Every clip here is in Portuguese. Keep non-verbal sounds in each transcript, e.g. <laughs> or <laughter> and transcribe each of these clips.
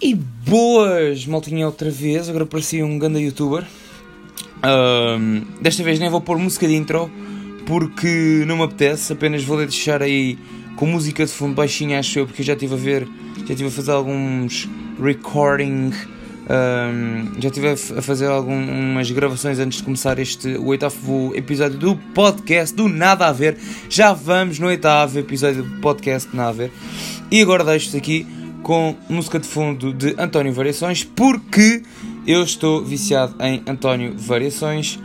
E boas, maltinha outra vez, agora parecia um grande youtuber. Desta vez nem vou pôr música de intro porque não me apetece, apenas vou deixar aí com música de fundo baixinha, acho eu, porque eu já estive a ver, já estive a fazer alguns recording, já estive a fazer algumas gravações antes de começar este o oitavo episódio do podcast do Nada a Ver. Já vamos no oitavo episódio do podcast Nada a Ver. E agora deixo-te aqui com música de fundo de António Variações, porque eu estou viciado em António Variações.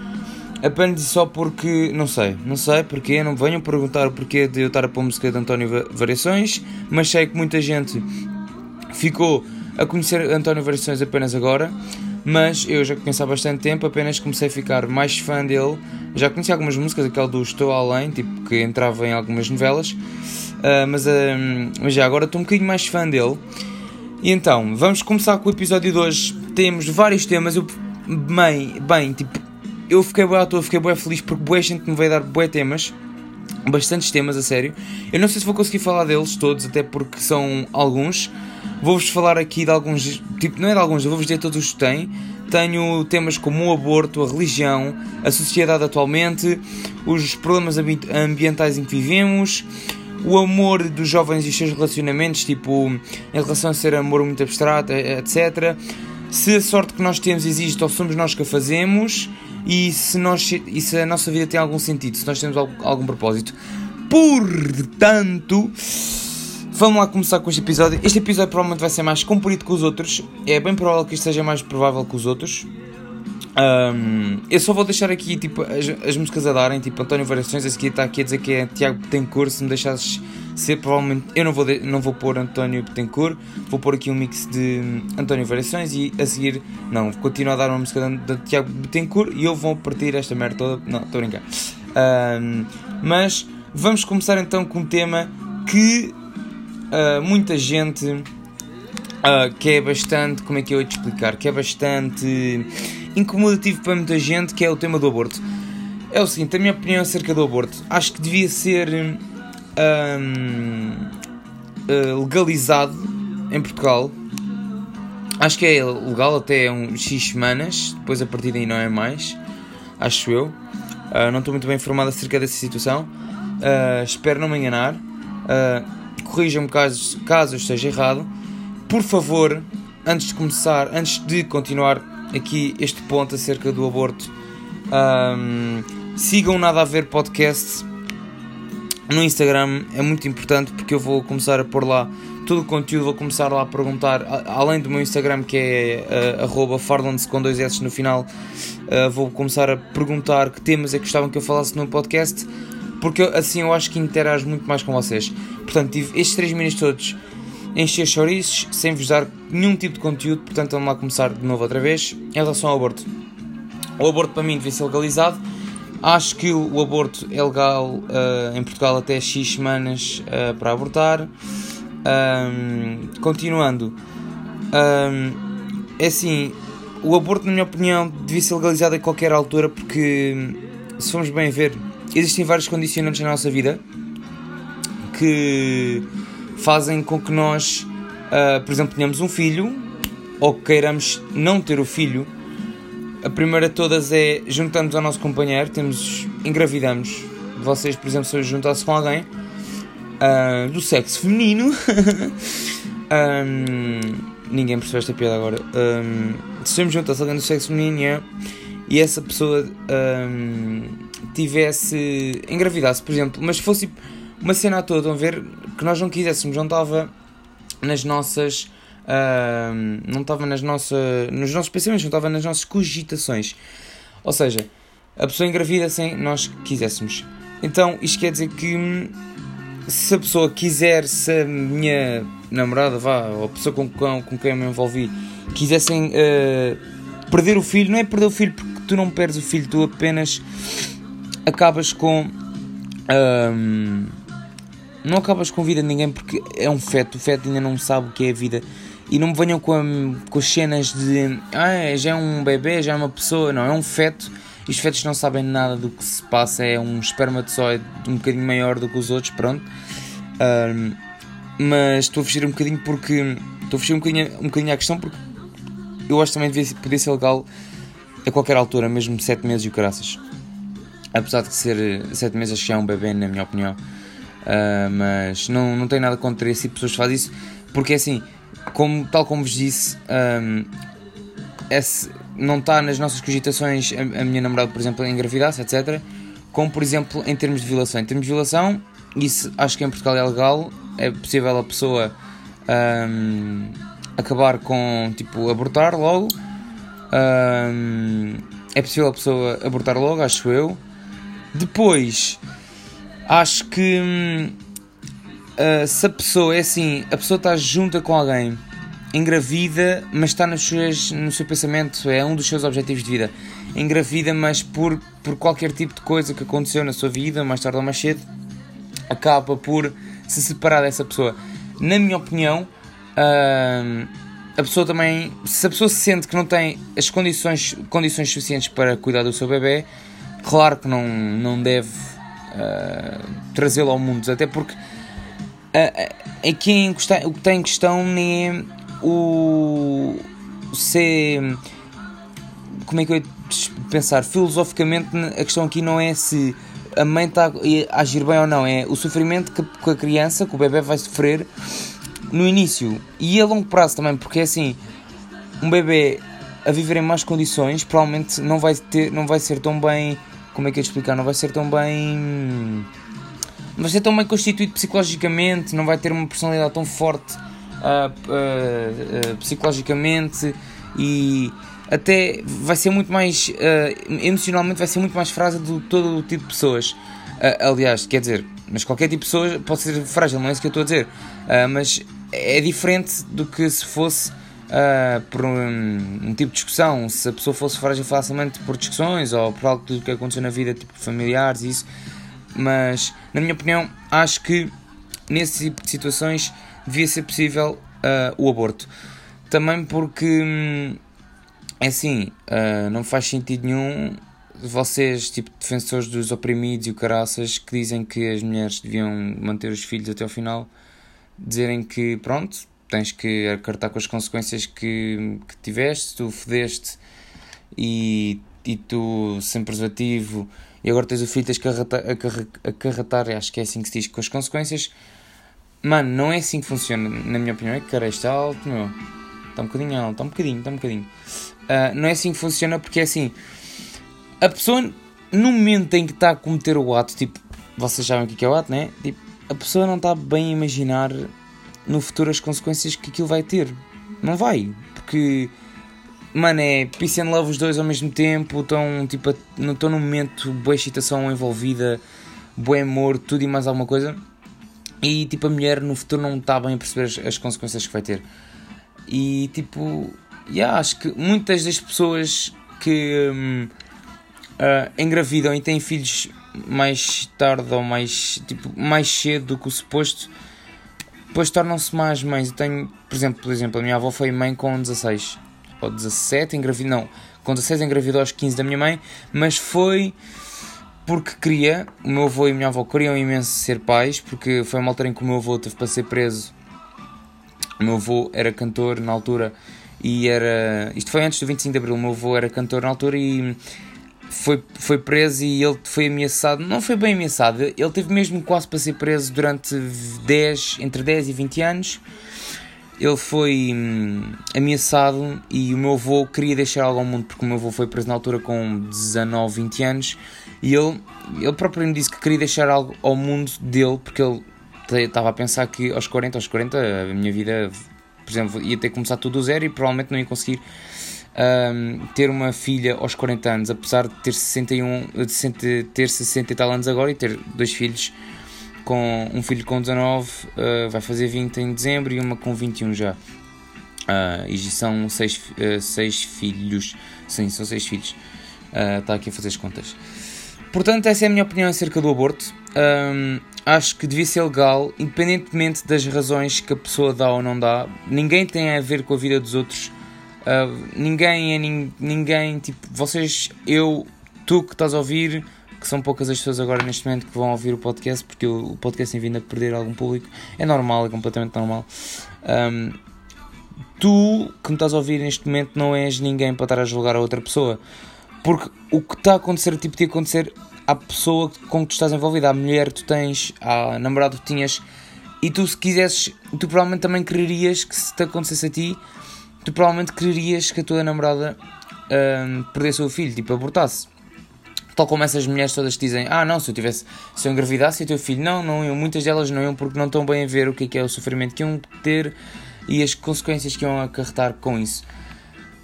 Apenas só porque, não sei, não sei porque, não venham perguntar o porquê de eu estar a pôr música de António Variações, mas sei que muita gente ficou a conhecer António Variações apenas agora, mas eu já conheço há bastante tempo, apenas comecei a ficar mais fã dele. Já conheci algumas músicas, aquela do Estou Além, tipo que entrava em algumas novelas, Uh, mas, uh, mas já agora estou um bocadinho mais fã dele. E então, vamos começar com o episódio de hoje. Temos vários temas. Eu, bem, bem tipo, eu fiquei boa à toa, fiquei bem feliz porque boa gente me veio dar boé temas. Bastantes temas, a sério. Eu não sei se vou conseguir falar deles todos, até porque são alguns. Vou-vos falar aqui de alguns, tipo, não é de alguns, vou-vos dizer todos os que têm. Tenho temas como o aborto, a religião, a sociedade atualmente, os problemas ambientais em que vivemos, o amor dos jovens e os seus relacionamentos, tipo, em relação a ser amor muito abstrato, etc. Se a sorte que nós temos existe ou somos nós que a fazemos e se, nós, e se a nossa vida tem algum sentido, se nós temos algum, algum propósito. Portanto, vamos lá começar com este episódio. Este episódio provavelmente vai ser mais comprido que os outros. É bem provável que isto seja mais provável que os outros. Um, eu só vou deixar aqui tipo, as, as músicas a darem, tipo António Variações, esse aqui está aqui a dizer que é Tiago Betancourt, se me deixasses ser, provavelmente eu não vou, de, não vou pôr António Betancourt, vou pôr aqui um mix de António Variações e a seguir, não, continuo a dar uma música de, de Tiago Betancourt e eu vou partir esta merda toda, não, estou a brincar. Um, mas vamos começar então com um tema que uh, muita gente uh, que é bastante, como é que eu ia te explicar, que é bastante incomodativo para muita gente, que é o tema do aborto. É o seguinte, a minha opinião acerca do aborto, acho que devia ser eh, legalizado em Portugal. Acho que é legal até um X semanas, depois a partir daí não é mais, acho eu. Uh, não estou muito bem informado acerca dessa situação. Uh, espero não me enganar. Uh, Corrijam-me caso, caso eu esteja errado. Por favor, antes de começar, antes de continuar aqui este ponto acerca do aborto. Um, sigam Nada a Ver Podcast no Instagram, é muito importante porque eu vou começar a pôr lá todo o conteúdo, vou começar lá a perguntar, além do meu Instagram que é uh, farlands com dois S no final, uh, vou começar a perguntar que temas é que gostavam que eu falasse no podcast, porque assim eu acho que interajo muito mais com vocês. Portanto, tive estes 3 minutos todos encher chouriços sem vos dar nenhum tipo de conteúdo, portanto vamos lá começar de novo outra vez. Em relação ao aborto, o aborto para mim devia ser legalizado. Acho que o aborto é legal uh, em Portugal até X semanas uh, para abortar. Um, continuando, um, é assim, o aborto, na minha opinião, devia ser legalizado a qualquer altura porque, se formos bem ver, existem vários condicionantes na nossa vida que fazem com que nós, uh, por exemplo, tenhamos um filho ou queiramos não ter o filho. A primeira de todas é juntamos ao nosso companheiro, temos, engravidamos. Vocês, por exemplo, se juntasse com alguém uh, do sexo feminino, <laughs> um, ninguém percebeu esta piada agora. Um, se juntasse alguém do sexo feminino yeah, e essa pessoa um, tivesse engravidasse, por exemplo, mas fosse uma cena à toda, estão a ver, que nós não quiséssemos, não estava nas nossas. Uh, não estava nas nossas, nos nossos pensamentos, não estava nas nossas cogitações. Ou seja, a pessoa engravida sem nós quiséssemos. Então, isto quer dizer que hum, se a pessoa quiser, se a minha namorada, vá, ou a pessoa com, com, com quem eu me envolvi, quisessem uh, perder o filho, não é perder o filho porque tu não perdes o filho, tu apenas acabas com. Não acabas com a vida de ninguém porque é um feto, o feto ainda não sabe o que é a vida. E não me venham com, a, com as cenas de ah, já é um bebê, já é uma pessoa, não, é um feto. E os fetos não sabem nada do que se passa, é um espermatozoide um bocadinho maior do que os outros, pronto. Um, mas estou a fugir um bocadinho porque estou a fugir um bocadinho, um bocadinho à questão porque eu acho também devia, podia ser legal a qualquer altura, mesmo 7 meses e o caraças. Apesar de ser 7 meses, acho que é um bebê, na minha opinião. Uh, mas não, não tenho nada contra esse tipo pessoas que fazem isso, porque é assim, como, tal como vos disse, um, esse, não está nas nossas cogitações a, a minha namorada, por exemplo, engravidar-se, etc. Como, por exemplo, em termos de violação. Em termos de violação, isso acho que em Portugal é legal, é possível a pessoa um, acabar com, tipo, abortar logo. É possível a pessoa abortar logo, acho eu. Depois, acho que uh, se a pessoa é assim, a pessoa está junta com alguém, engravida, mas está nos seus, no seu pensamento, é um dos seus objetivos de vida. Engravida, mas por, por qualquer tipo de coisa que aconteceu na sua vida, mais tarde ou mais cedo, acaba por se separar dessa pessoa. Na minha opinião, uh, a pessoa também, se a pessoa se sente que não tem as condições, condições suficientes para cuidar do seu bebê, claro que não, não deve uh, trazê-lo ao mundo, até porque uh, aqui em o que tem em questão é o ser como é que eu ia pensar? Filosoficamente a questão aqui não é se a mãe está a agir bem ou não, é o sofrimento que, que a criança, que o bebê vai sofrer no início e a longo prazo também, porque é assim, um bebê a viver em más condições provavelmente não vai, ter, não vai ser tão bem, como é que eu explicar, não vai ser tão bem. Não vai ser tão bem constituído psicologicamente, não vai ter uma personalidade tão forte uh, uh, uh, psicologicamente e até vai ser muito mais emocionalmente vai ser muito mais frágil de todo o tipo de pessoas. aliás, quer dizer, mas qualquer tipo de pessoa pode ser frágil, não é isso que eu estou a dizer. mas é diferente do que se fosse uh, por um, um, tipo de discussão. Se a pessoa fosse frágil facilmente por discussões ou por algo que aconteceu na vida, tipo familiares e isso. Mas, na minha opinião, acho que nesse tipo de situações devia ser possível uh, o aborto. Também porque, hum, é assim, uh, não faz sentido nenhum vocês, tipo, defensores dos oprimidos e o caraças, que dizem que as mulheres deviam manter os filhos até ao final dizerem que pronto, tens que acartar com as consequências que, que tiveste, tu fodeste e, e tu sem preservativo e agora tens o filho, tens que acarretar, acho que é assim que se diz, com as consequências. Mano, não é assim que funciona, na minha opinião. É que cara, está alto, meu. Está um bocadinho alto, está um bocadinho, está um bocadinho. Uh, não é assim que funciona porque é assim. A pessoa, no momento em que está a cometer o ato, tipo, vocês sabem o que é o ato, né? Tipo, a pessoa não está bem a imaginar no futuro as consequências que aquilo vai ter. Não vai, porque mano, é peace and love os dois ao mesmo tempo, estão tipo, estão num momento, boa excitação envolvida, bom amor, tudo e mais alguma coisa. E tipo, a mulher no futuro não está bem a perceber as, as consequências que vai ter. E tipo, yeah, acho que muitas das pessoas que uh, engravidam e têm filhos mais tarde ou mais, tipo, mais cedo do que o suposto, depois tornam-se mais mães. Eu tenho, por exemplo, por exemplo, a minha avó foi mãe com 16 ou 17, engravidou, não, com 16 engravidou aos 15 da minha mãe, mas foi porque queria, o meu avô e a minha avó queriam imenso ser pais, porque foi uma altura em que o meu avô teve para ser preso. O meu avô era cantor na altura e era. Isto foi antes do 25 de Abril, o meu avô era cantor na altura e foi, foi preso e ele foi ameaçado, não foi bem ameaçado, ele teve mesmo quase para ser preso durante 10, entre 10 e 20 anos. Ele foi hum, ameaçado e o meu avô queria deixar algo ao mundo, porque o meu avô foi preso na altura com 19, 20 anos. E ele, ele próprio me disse que queria deixar algo ao mundo dele, porque ele estava a pensar que aos 40, aos 40, a minha vida, por exemplo, ia ter que começar tudo do zero e provavelmente não ia conseguir um, ter uma filha aos 40 anos, apesar de ter 61, de ter 60 e tal anos agora e ter dois filhos, com um filho com 19, uh, ah, vai fazer 20 em dezembro e uma com 21 já. Uh, e são seis, uh, seis filhos, sim, são seis filhos. Está aqui a fazer as contas. Portanto, essa é a minha opinião acerca do aborto. Um, acho que devia ser legal, independentemente das razões que a pessoa dá ou não dá. Ninguém tem a ver com a vida dos outros Uh, ninguém é nin, ninguém, tipo, vocês, eu, tu que estás a ouvir, que são poucas as pessoas agora neste momento que vão ouvir o podcast, porque o, o podcast tem vindo a perder algum público, é normal, é completamente normal. Um, tu, que me estás a ouvir neste momento, não és ninguém para estar a julgar a outra pessoa. Porque o que está a acontecer, tipo, de acontecer à pessoa com que tu estás envolvida, à mulher que tu tens, à namorada que tinhas, e tu, se quisesses, tu provavelmente também quererias que se te acontecesse a ti, tu provavelmente quererias que a tua namorada hum, perdesse o filho, tipo, abortasse. Tal como essas mulheres todas que dizem, ah não, se eu tivesse, se eu engravidasse o teu filho, não, não iam, muitas delas não iam porque não estão bem a ver o que é, que é o sofrimento que iam ter e as consequências que iam acarretar com isso.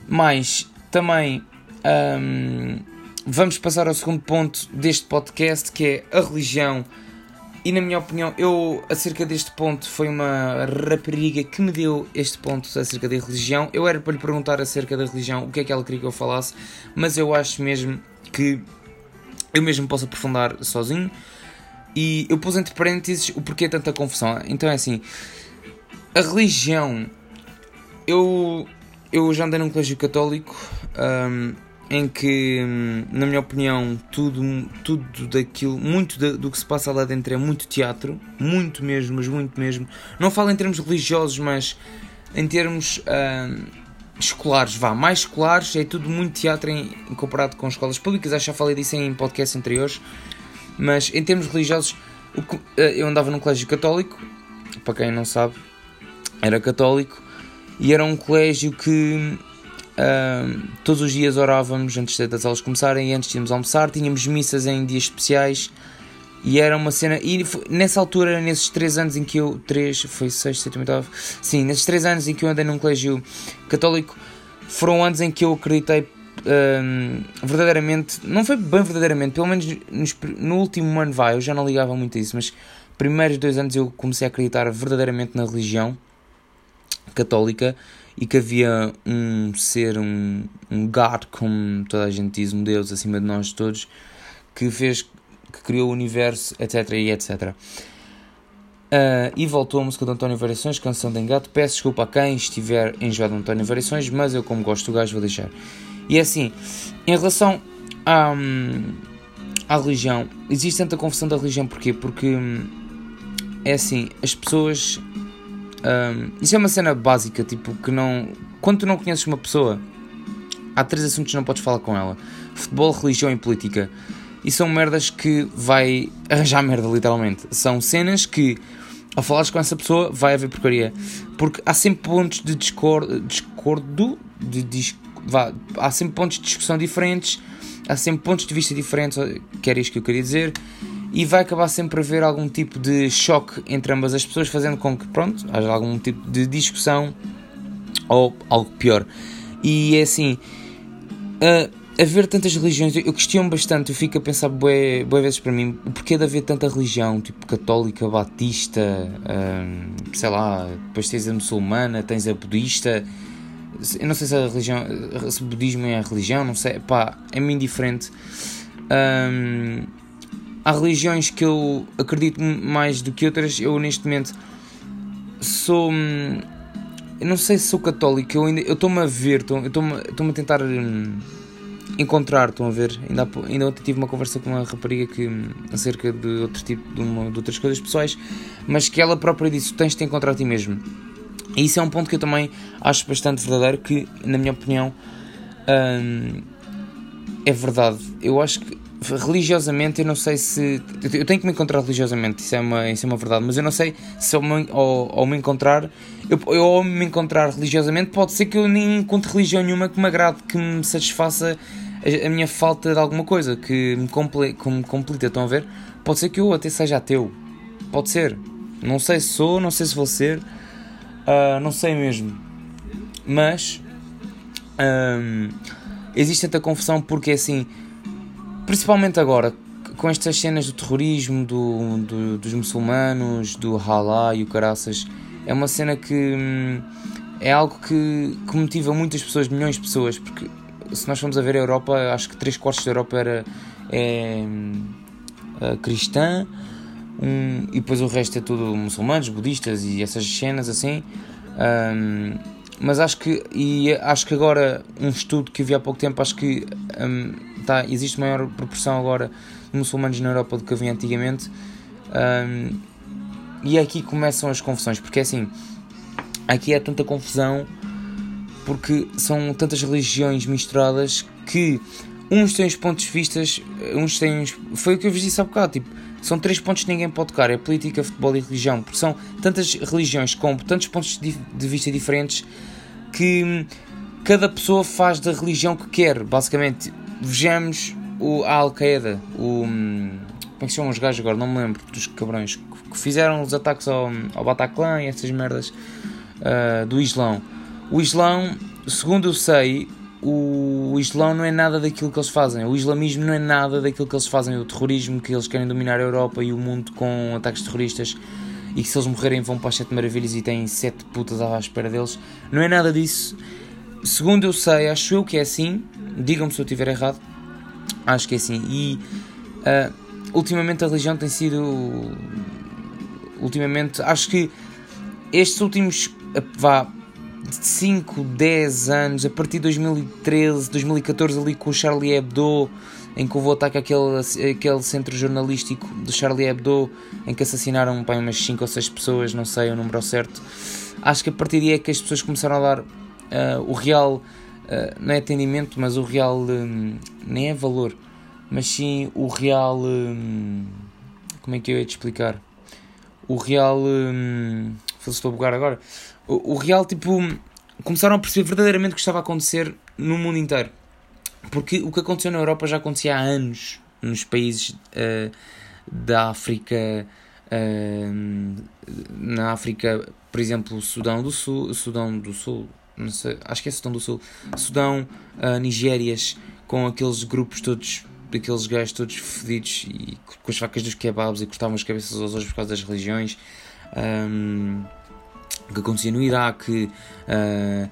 Mas também hum, vamos passar ao segundo ponto deste podcast que é a religião. E na minha opinião, eu acerca deste ponto foi uma rapariga que me deu este ponto acerca da religião. Eu era para lhe perguntar acerca da religião o que é que ela queria que eu falasse, mas eu acho mesmo que eu mesmo posso aprofundar sozinho. E eu pus entre parênteses o porquê tanta confusão. Então é assim: a religião. Eu, eu já andei num colégio católico um, em que, na minha opinião, tudo, tudo daquilo, muito do, do que se passa lá dentro é muito teatro, muito mesmo, mas muito mesmo. Não falo em termos religiosos, mas em termos. Um, escolares, vá, mais escolares, é tudo muito teatro em, comparado com escolas públicas, acho que já falei disso em podcasts anteriores, mas em termos religiosos, eh, eu andava num colégio católico, para quem não sabe, era católico, e era um colégio que todos os dias orávamos antes das aulas começarem, e antes de irmos almoçar, tínhamos missas em dias especiais, e era uma cena. E nessa altura, nesses 3 anos em que eu. 3, foi 6, 7, 8, 9. Sim, nesses 3 anos em que eu andei num colégio católico, foram anos em que eu acreditei um, verdadeiramente. Não foi bem verdadeiramente, pelo menos nos, no último ano vai, eu já não ligava muito a isso, mas primeiros dois anos eu comecei a acreditar verdadeiramente na religião católica e que havia um ser, um, um God, como toda a gente diz, um Deus acima de nós todos, que fez que criou o universo, etc. e etc. Uh, e voltou a música de António Variações, Canção de Engato. Peço desculpa a quem estiver enjoado de António Variações, mas eu, como gosto do gajo, vou deixar. E é assim, em relação à, à religião, existe tanta confusão da religião, porquê? Porque é assim, as pessoas. Um, isso é uma cena básica, tipo, que não. Quando tu não conheces uma pessoa, há três assuntos que não podes falar com ela: futebol, religião e política. E são merdas que vai <laughs> arranjar merda, literalmente. São cenas que, ao falares com essa pessoa, vai haver porcaria. Porque há sempre pontos de discordo, de, de, vá, há sempre pontos de discussão diferentes, há sempre pontos de vista diferentes, que era isto que eu queria dizer, e vai acabar sempre a haver algum tipo de choque entre ambas as pessoas, fazendo com que, pronto, haja algum tipo de discussão ou algo pior. E é assim. Uh, haver tantas religiões, eu questiono bastante, eu fico a pensar bué vezes para mim, o porquê de haver tanta religião, tipo católica, batista, hum, sei lá, depois tens a muçulmana, tens a budista, eu não sei se a religião, se o budismo é a religião, não sei, pá, é-me indiferente. Hum, há religiões que eu acredito mais do que outras, eu neste momento sou... Hum, eu não sei se sou católico, eu ainda estou-me a ver, estou-me a tentar... Hum, encontrar, estão a ver? Ainda, ainda ontem tive uma conversa com uma rapariga que, acerca de outro tipo de, uma, de outras coisas pessoais, mas que ela própria disse: tens de te encontrar a ti mesmo. E isso é um ponto que eu também acho bastante verdadeiro, que, na minha opinião, hum, é verdade. Eu acho que religiosamente eu não sei se. Eu tenho que me encontrar religiosamente, isso é uma, isso é uma verdade, mas eu não sei se ao me, ao, ao me encontrar. Eu, eu, ao me encontrar religiosamente, pode ser que eu nem encontre religião nenhuma que me agrade, que me satisfaça a, a minha falta de alguma coisa, que me, comple, que me completa. Estão a ver? Pode ser que eu até seja ateu, pode ser. Não sei se sou, não sei se vou ser, uh, não sei mesmo. Mas um, existe tanta confusão porque assim principalmente agora, com estas cenas do terrorismo, do, do, dos muçulmanos, do halá e o caraças, é uma cena que hum, é algo que, que motiva muitas pessoas, milhões de pessoas, porque se nós formos a ver a Europa, acho que 3 quartos da Europa era é, é, cristã, um, e depois o resto é tudo muçulmanos, budistas e essas cenas assim. Um, mas acho que, e acho que agora, um estudo que vi há pouco tempo, acho que um, tá, existe maior proporção agora de muçulmanos na Europa do que havia antigamente. Um, e é aqui começam as confusões, porque é assim, aqui é tanta confusão porque são tantas religiões misturadas que uns têm os pontos de vista, uns têm. Foi o que eu vos disse há bocado, tipo, são três pontos que ninguém pode tocar: é política, futebol e religião, porque são tantas religiões com tantos pontos de vista diferentes que cada pessoa faz da religião que quer, basicamente. Vejamos o, a Al-Qaeda, o. Como é que se chamam os gajos agora? Não me lembro dos cabrões que fizeram os ataques ao, ao Bataclan e essas merdas uh, do Islão. O Islão, segundo eu sei, o Islão não é nada daquilo que eles fazem. O islamismo não é nada daquilo que eles fazem. O terrorismo que eles querem dominar a Europa e o mundo com ataques terroristas e que se eles morrerem vão para as sete maravilhas e têm sete putas à espera deles. Não é nada disso. Segundo eu sei, acho eu que é assim. Digam-me se eu estiver errado. Acho que é assim. E uh, ultimamente a religião tem sido. Ultimamente, acho que estes últimos. Vá, 5, 10 anos, a partir de 2013, 2014, ali com o Charlie Hebdo, em que houve o ataque àquele, àquele centro jornalístico do Charlie Hebdo, em que assassinaram bem, umas 5 ou 6 pessoas, não sei o número certo. Acho que a partir daí é que as pessoas começaram a dar uh, o real, uh, não é atendimento, mas o real, um, nem é valor, mas sim o real, um, como é que eu ia te explicar? O real, um, estou a bugar agora, o, o real, tipo, começaram a perceber verdadeiramente o que estava a acontecer no mundo inteiro. Porque o que aconteceu na Europa já acontecia há anos nos países uh, da África. Uh, na África, por exemplo, Sudão do Sul, Sudão do Sul, não sei, acho que é Sudão do Sul, Sudão, uh, Nigérias, com aqueles grupos todos, aqueles gajos todos fedidos e com as facas dos kebabs e cortavam as cabeças aos outros por causa das religiões. Um, que acontecia no Iraque, uh,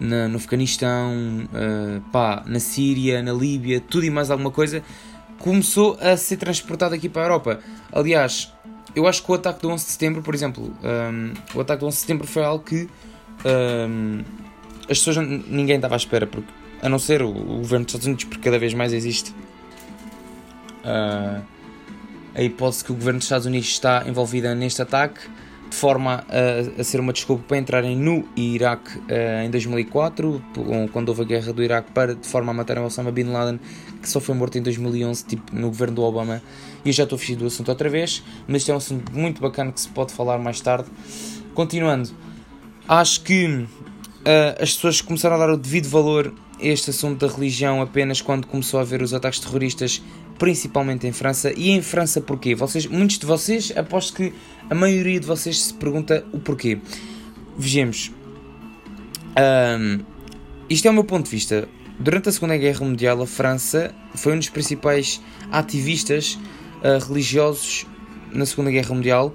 na, no Afeganistão, uh, pá, na Síria, na Líbia, tudo e mais alguma coisa, começou a ser transportado aqui para a Europa. Aliás, eu acho que o ataque do 11 de setembro, por exemplo, um, o ataque do 11 de setembro foi algo que um, as pessoas, ninguém estava à espera, porque, a não ser o, o governo dos Estados Unidos, porque cada vez mais existe uh, a hipótese que o governo dos Estados Unidos está envolvido neste ataque de forma a, a, ser uma desculpa para entrarem no Iraque uh, em 2004, quando houve a guerra do Iraque, para de forma a matarem Osama Bin Laden, que só foi morto em 2011, tipo no governo do Obama. E eu já estou fugindo do assunto outra vez, mas isto é um assunto muito bacana que se pode falar mais tarde. Continuando, acho que uh, as pessoas começaram a dar o devido valor a este assunto da religião apenas quando começou a haver os ataques terroristas principalmente em França. E em França porquê? Vocês, muitos de vocês, aposto que a maioria de vocês se pergunta o porquê. Vejamos. Um, isto é o meu ponto de vista. Durante a Segunda Guerra Mundial, a França foi um dos principais ativistas uh, religiosos na Segunda Guerra Mundial,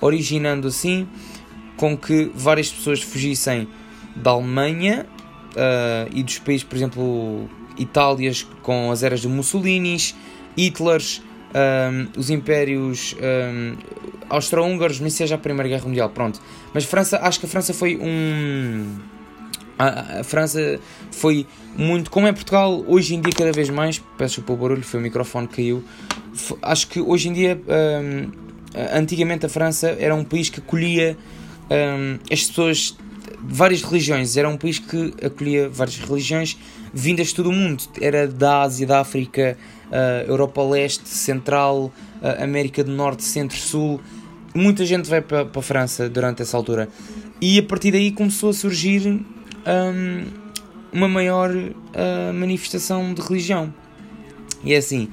originando assim com que várias pessoas fugissem da Alemanha uh, e dos países, por exemplo, Itálias com as eras de Mussolini, Hitlers, um, os impérios um, austro-húngaros, nem seja a Primeira Guerra Mundial, pronto. Mas França, acho que a França foi um. A, a, França foi muito. Como é Portugal, hoje em dia, cada vez mais. Peço para o barulho, foi o microfone que caiu. Acho que hoje em dia. Um, antigamente a França era um país que acolhia um, as pessoas de várias religiões. Era um país que acolhia várias religiões vindas de todo o mundo. Era da Ásia, da África, uh, Europa Leste, Central, uh, América do Norte, Centro, Sul. Muita gente vai para, para a França durante essa altura. E a partir daí começou a surgir um, uma maior uh, manifestação de religião. E é assim,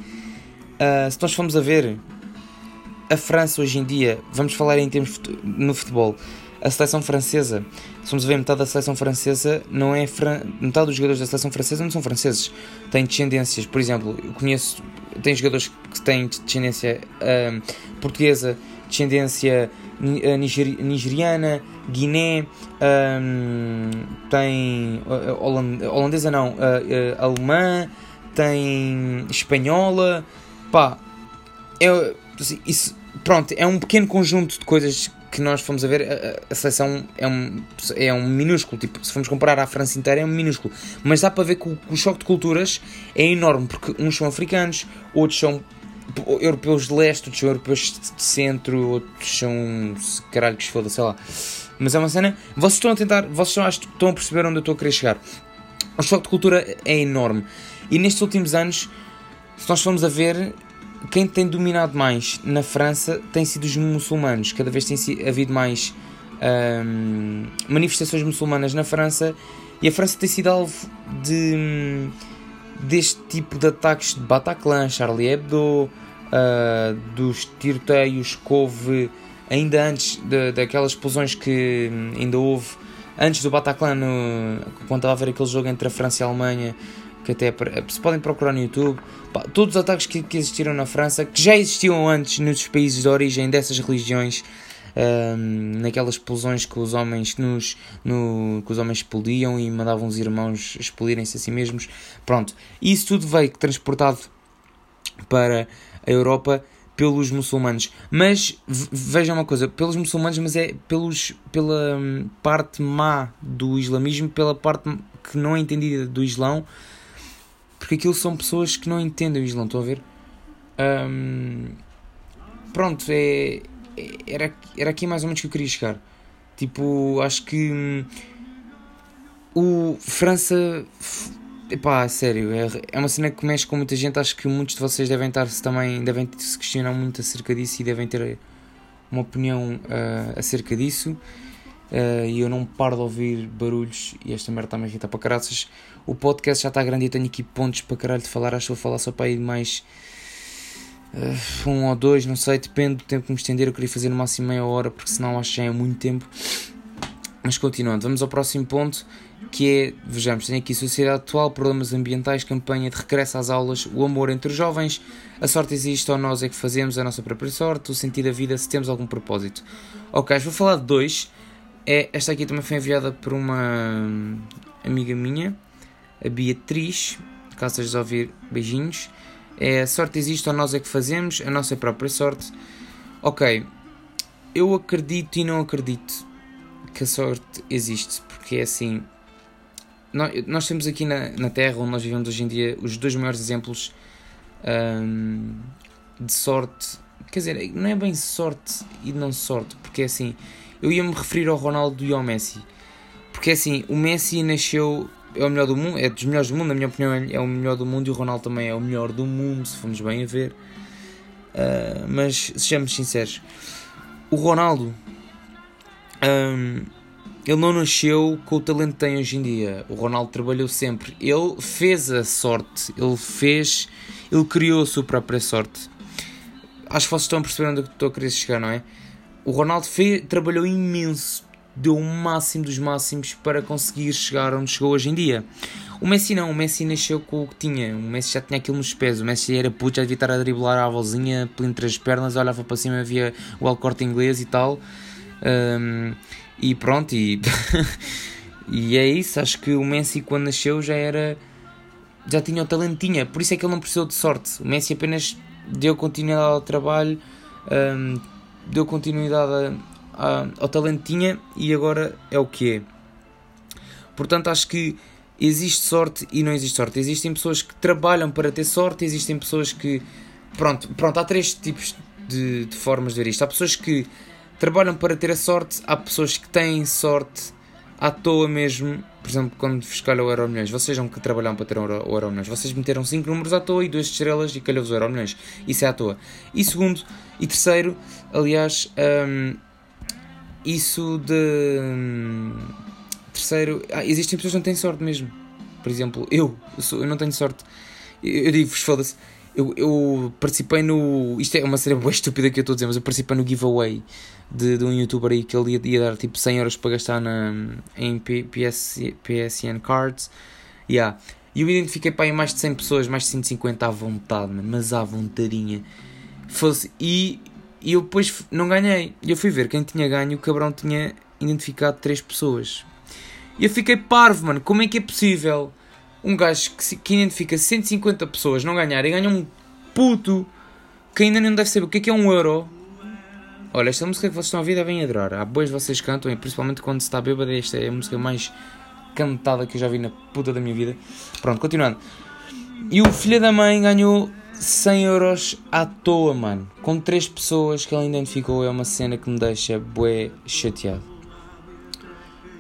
se nós formos a ver a França hoje em dia, vamos falar em termos no futebol, a seleção francesa, se vamos ver metade da seleção francesa, não é fran... metade dos jogadores da seleção francesa não são franceses, têm descendências, por exemplo, eu conheço, tem jogadores que têm descendência uh, portuguesa, descendência uh, niger... nigeriana, Guiné, um, tem holand... holandesa não, uh, alemã, tem espanhola, pá, é, assim, isso, pronto, é um pequeno conjunto de coisas que nós fomos a ver, a, a seleção é um, é um minúsculo, tipo, se formos comparar à França inteira é um minúsculo, mas dá para ver que o, o choque de culturas é enorme, porque uns são africanos, outros são europeus de leste, outros são europeus de centro, outros são caralho que se foda, sei lá. Mas é uma cena. Vocês estão a tentar. Vocês estão a, estão a perceber onde eu estou a querer chegar. O choque de cultura é enorme. E nestes últimos anos, se nós formos a ver, quem tem dominado mais na França tem sido os muçulmanos. Cada vez tem havido mais hum, manifestações muçulmanas na França e a França tem sido alvo de, deste tipo de ataques de Bataclan, Charlie Hebdo, uh, dos tiroteios que houve ainda antes daquelas explosões que ainda houve antes do Bataclan, no, quando estava a ver aquele jogo entre a França e a Alemanha, que até se podem procurar no YouTube, pá, todos os ataques que, que, existiram na França, que já existiam antes nos países de origem dessas religiões, naquelas explosões que os homens nos, no, que os homens explodiam e mandavam os irmãos explodirem-se a si mesmos. Pronto, isso tudo veio transportado para a Europa pelos muçulmanos. Mas vejam uma coisa, pelos muçulmanos, mas é pelos, pela hum, parte má do islamismo, pela parte que não é entendida do Islão, porque aquilo são pessoas que não entendem o Islão, estão a ver? Um, pronto, é, era, era aqui mais ou menos que eu queria chegar. Tipo, acho que hum, o França. Epá, sério, é, é uma cena que mexe com muita gente. Acho que muitos de vocês devem estar-se também. devem se questionar muito acerca disso e devem ter uma opinião uh, acerca disso. Uh, e eu não paro de ouvir barulhos e esta merda está-me a irritar para caraças. O podcast já está grande e tenho aqui pontos para caralho de falar. Acho que vou falar só para aí mais uh, um ou dois, não sei, depende do tempo que me estender. Eu queria fazer no máximo meia hora, porque senão acho que já é muito tempo. Mas continuando, vamos ao próximo ponto, que é, vejamos, tem aqui sociedade atual, problemas ambientais, campanha de regresso às aulas, o amor entre os jovens, a sorte existe ou nós é que fazemos a nossa própria sorte, o sentido da vida, se temos algum propósito. Ok, vou falar de dois. É, esta aqui também foi enviada por uma amiga minha, a Beatriz, caso estejas a ouvir, beijinhos. É a sorte existe ou nós é que fazemos a nossa própria sorte. Ok, eu acredito e não acredito que a sorte existe, porque é assim. Nós, nós temos aqui na, na Terra, onde nós vivemos hoje em dia, os dois maiores exemplos um, de sorte. Quer dizer, não é bem sorte e não sorte, porque é assim. Eu ia me referir ao Ronaldo e ao Messi, porque assim, o Messi nasceu é o melhor do mundo, é dos melhores do mundo, na minha opinião é o melhor do mundo e o Ronaldo também é o melhor do mundo, se formos bem a ver. Uh, mas sejamos sinceros, o Ronaldo um, ele não nasceu com o talento que tem hoje em dia. O Ronaldo trabalhou sempre. Ele fez a sorte, ele fez, ele criou a sua própria sorte. Acho que vocês estão a perceber onde eu estou a querer chegar, não é? O Ronaldo fez, trabalhou imenso deu o máximo dos máximos para conseguir chegar onde chegou hoje em dia. O Messi não, o Messi nasceu com o que tinha, o Messi já tinha aquilo nos pés, o Messi era puto, já devia estar a driblar a avózinha entre as pernas, olhava para cima, via o alcorte inglês e tal. Um, e pronto, e, <laughs> e é isso, acho que o Messi quando nasceu já era. já tinha o talento, tinha, por isso é que ele não precisou de sorte. O Messi apenas deu continuidade ao trabalho, um, deu continuidade ao talento tinha e agora é o que é. Portanto, acho que existe sorte e não existe sorte. Existem pessoas que trabalham para ter sorte, existem pessoas que. Pronto, pronto há três tipos de, de formas de ver isto. Há pessoas que trabalham para ter a sorte, há pessoas que têm sorte à toa mesmo. Por exemplo, quando vos calha o Euro Milhões, vocês não que trabalham para ter o Euro Milhões, vocês meteram 5 números à toa e 2 estrelas e calhou-vos o Euro Milhões. Isso é à toa. E segundo, e terceiro, aliás, hum, isso de. Hum, terceiro, ah, existem pessoas que não têm sorte mesmo. Por exemplo, eu, eu, sou, eu não tenho sorte. Eu, eu digo-vos, foda-se. Eu, eu participei no. Isto é uma série boa estúpida que eu estou a dizer, mas eu participei no giveaway de, de um youtuber aí que ele ia, ia dar tipo 100 euros para gastar na, em PS, PSN Cards. Yeah. E eu identifiquei para aí mais de 100 pessoas, mais de 150 à vontade, mas à vontadinha. Fosse, e e eu depois não ganhei. E eu fui ver quem tinha ganho, o cabrão tinha identificado três pessoas. E eu fiquei parvo, mano. Como é que é possível um gajo que, que identifica 150 pessoas não ganhar e ganha um puto que ainda não deve saber o que é, que é um euro? Olha, esta música que vocês estão a ouvir devem adorar. Há boas vocês cantam, e principalmente quando se está bêbado, esta é a música mais cantada que eu já vi na puta da minha vida. Pronto, continuando. E o filho da mãe ganhou 100 euros à toa, mano. Com três pessoas que ele identificou é uma cena que me deixa bué chateado.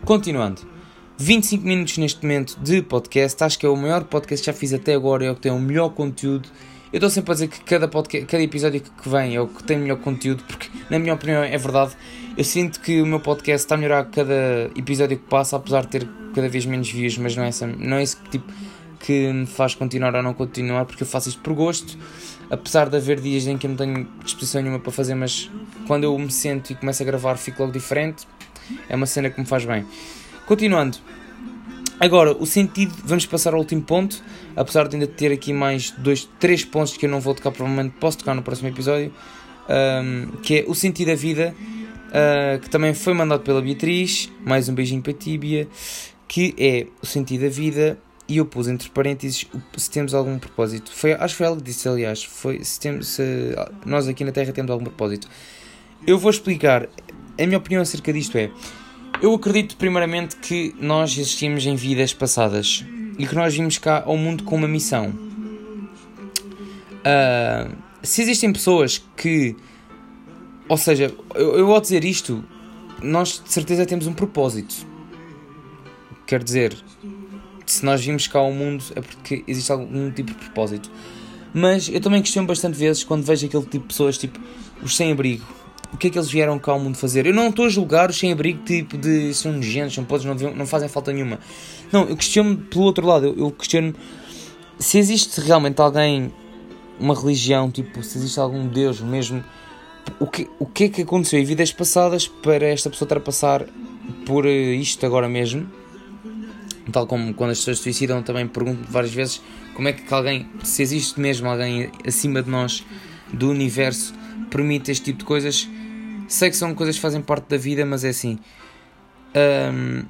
Continuando. 25 minutos neste momento de podcast. Acho que é o maior podcast que já fiz até agora. É o que tem o melhor conteúdo. Eu estou sempre a dizer que cada, podcast, cada episódio que vem é o que tem melhor conteúdo, porque, na minha opinião, é verdade. Eu sinto que o meu podcast está a melhorar cada episódio que passa, apesar de ter cada vez menos views, mas não é, não é esse tipo que me faz continuar ou não continuar, porque eu faço isto por gosto. Apesar de haver dias em que eu não tenho disposição nenhuma para fazer, mas quando eu me sento e começo a gravar, fico logo diferente. É uma cena que me faz bem. Continuando, Agora, o sentido, vamos passar ao último ponto, apesar de ainda ter aqui mais dois, três pontos que eu não vou tocar, provavelmente posso tocar no próximo episódio, um, que é o sentido da vida, uh, que também foi mandado pela Beatriz, mais um beijinho para a Tíbia, que é o sentido da vida, e eu pus entre parênteses se temos algum propósito. Foi, acho que foi ela que disse, aliás, foi se, temos, se nós aqui na Terra temos algum propósito. Eu vou explicar, a minha opinião acerca disto é eu acredito primeiramente que nós existimos em vidas passadas e que nós vimos cá ao mundo com uma missão. Uh, se existem pessoas que. Ou seja, eu, eu ao dizer isto, nós de certeza temos um propósito. Quer dizer, se nós vimos cá ao mundo é porque existe algum tipo de propósito. Mas eu também questiono bastante vezes quando vejo aquele tipo de pessoas, tipo os sem-abrigo, o que é que eles vieram cá ao mundo fazer? Eu não estou a julgar os sem-abrigo, tipo, de são nojentos, são podres, não, não fazem falta nenhuma. Não, eu questiono pelo outro lado, eu, eu questiono se existe realmente alguém, uma religião, tipo, se existe algum Deus mesmo, o que, o que é que aconteceu em vidas passadas para esta pessoa estar a passar por eh, isto agora mesmo? Tal como quando as pessoas suicidam, também pergunto várias vezes como é que alguém, se existe mesmo alguém acima de nós, do universo, permite este tipo de coisas Sei que são coisas que fazem parte da vida, mas é assim. Um,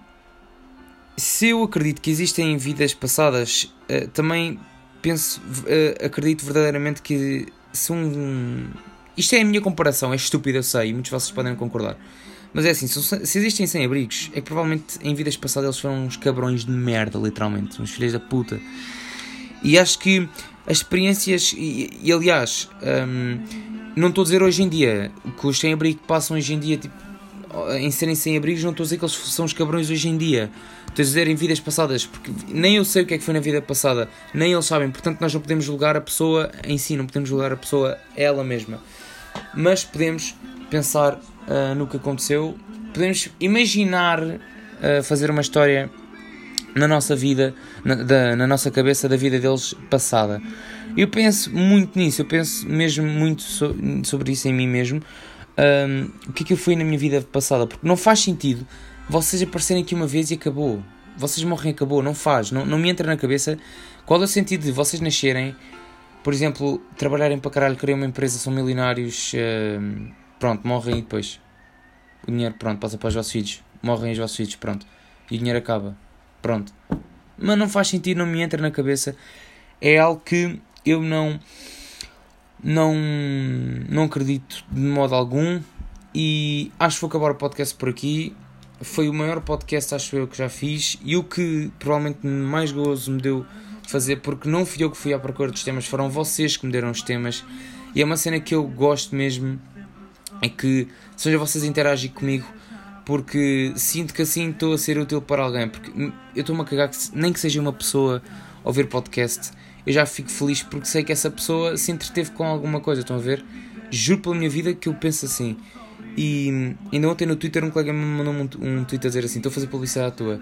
se eu acredito que existem vidas passadas, uh, também penso, uh, acredito verdadeiramente que se um. Isto é a minha comparação, é estúpido, eu sei, e muitos de vocês podem concordar. Mas é assim, se, se existem sem-abrigos, é que provavelmente em vidas passadas eles foram uns cabrões de merda, literalmente, uns filhos da puta. E acho que as experiências, e, e aliás, um, não estou a dizer hoje em dia que os sem-abrigo passam hoje em dia tipo, em serem sem-abrigos, não estou a dizer que eles são os cabrões hoje em dia. Estou a dizer em vidas passadas, porque nem eu sei o que é que foi na vida passada, nem eles sabem, portanto nós não podemos julgar a pessoa em si, não podemos julgar a pessoa ela mesma. Mas podemos pensar uh, no que aconteceu, podemos imaginar uh, fazer uma história na nossa vida, na, da, na nossa cabeça da vida deles passada. Eu penso muito nisso, eu penso mesmo muito so, sobre isso em mim mesmo. Um, o que é que eu fui na minha vida passada? Porque não faz sentido vocês aparecerem aqui uma vez e acabou. Vocês morrem e acabou. Não faz. Não, não me entra na cabeça qual é o sentido de vocês nascerem, por exemplo, trabalharem para caralho, criarem uma empresa, são milionários, uh, pronto, morrem e depois o dinheiro, pronto, passa para os vossos filhos. Morrem os vossos filhos, pronto. E o dinheiro acaba. Pronto. Mas não faz sentido, não me entra na cabeça. É algo que eu não não não acredito de modo algum e acho que vou acabar o podcast por aqui. Foi o maior podcast, acho eu, que já fiz e o que provavelmente mais gozo me deu fazer, porque não fui eu que fui à procura dos temas, foram vocês que me deram os temas. E é uma cena que eu gosto mesmo, é que seja vocês interagem comigo porque sinto que assim estou a ser útil para alguém. Porque eu estou-me a cagar, que, nem que seja uma pessoa ouvir podcast, eu já fico feliz porque sei que essa pessoa se entreteve com alguma coisa. Estão a ver? Juro pela minha vida que eu penso assim. E ainda ontem no Twitter um colega me mandou um, um tweet a dizer assim: Estou a fazer publicidade à tua.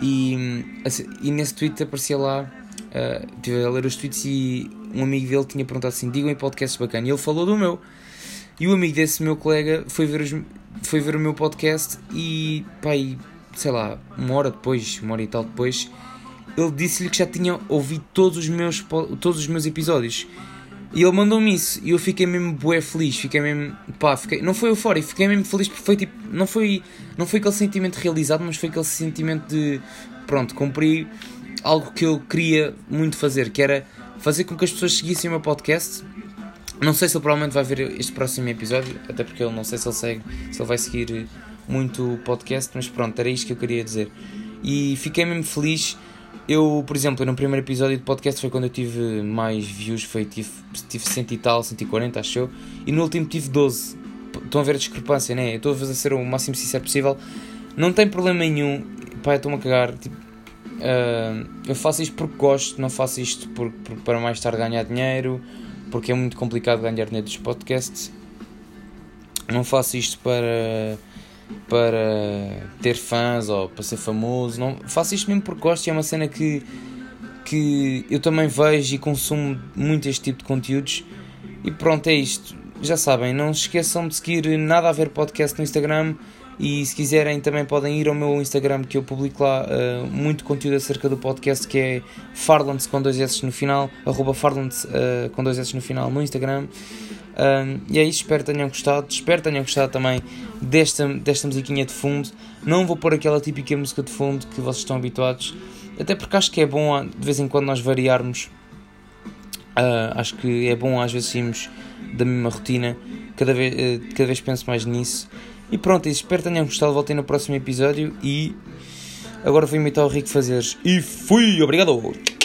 E, assim, e nesse tweet aparecia lá, uh, estive a ler os tweets e um amigo dele tinha perguntado assim: Digam em podcasts bacana. E ele falou do meu. E o amigo desse meu colega foi ver os, foi ver o meu podcast e, pai, sei lá, uma hora depois, uma hora e tal depois, ele disse-lhe que já tinha ouvido todos os meus, todos os meus episódios. E ele mandou-me isso e eu fiquei mesmo bué feliz, fiquei mesmo, pá, fiquei, não foi eufórico, fiquei mesmo feliz porque foi tipo, não foi, não foi aquele sentimento realizado, mas foi aquele sentimento de, pronto, cumpri algo que eu queria muito fazer, que era fazer com que as pessoas seguissem o meu podcast não sei se ele provavelmente vai ver este próximo episódio, até porque eu não sei se ele segue, se ele vai seguir muito o podcast, mas pronto, era isto que eu queria dizer. E fiquei mesmo feliz. Eu, por exemplo, no primeiro episódio do podcast foi quando eu tive mais views, foi, tive, tive 100 e tal, 140, acho eu, e no último tive 12. Estão a ver a discrepância, né? Eu estou a ser o máximo sincero possível. Não tem problema nenhum. Pá, estou-me a cagar. Tipo, uh, eu faço isto porque gosto, não faço isto para mais tarde ganhar dinheiro, porque é muito complicado ganhar dinheiro dos podcasts. Não faço isto para para ter fãs ou para ser famoso. Não, faço isto mesmo porque gosto e é uma cena que, que eu também vejo e consumo muito este tipo de conteúdos. E pronto, é isto. Já sabem, não se esqueçam de seguir Nada a Ver Podcast no Instagram. E se quiserem também podem ir ao meu Instagram que eu publico lá uh, muito conteúdo acerca do podcast que é Farlands com dois S no final, arroba Farlands uh, com dois S no final no Instagram. E é isso, espero que tenham gostado. Espero que tenham gostado também desta, desta musiquinha de fundo. Não vou pôr aquela típica música de fundo que vocês estão habituados, até porque acho que é bom de vez em quando nós variarmos. Uh, acho que é bom às vezes irmos da mesma rotina. Cada vez, uh, cada vez penso mais nisso. E pronto, espero que tenham gostado. Voltei no próximo episódio e agora vou imitar o Rico Fazeres. E fui! Obrigado!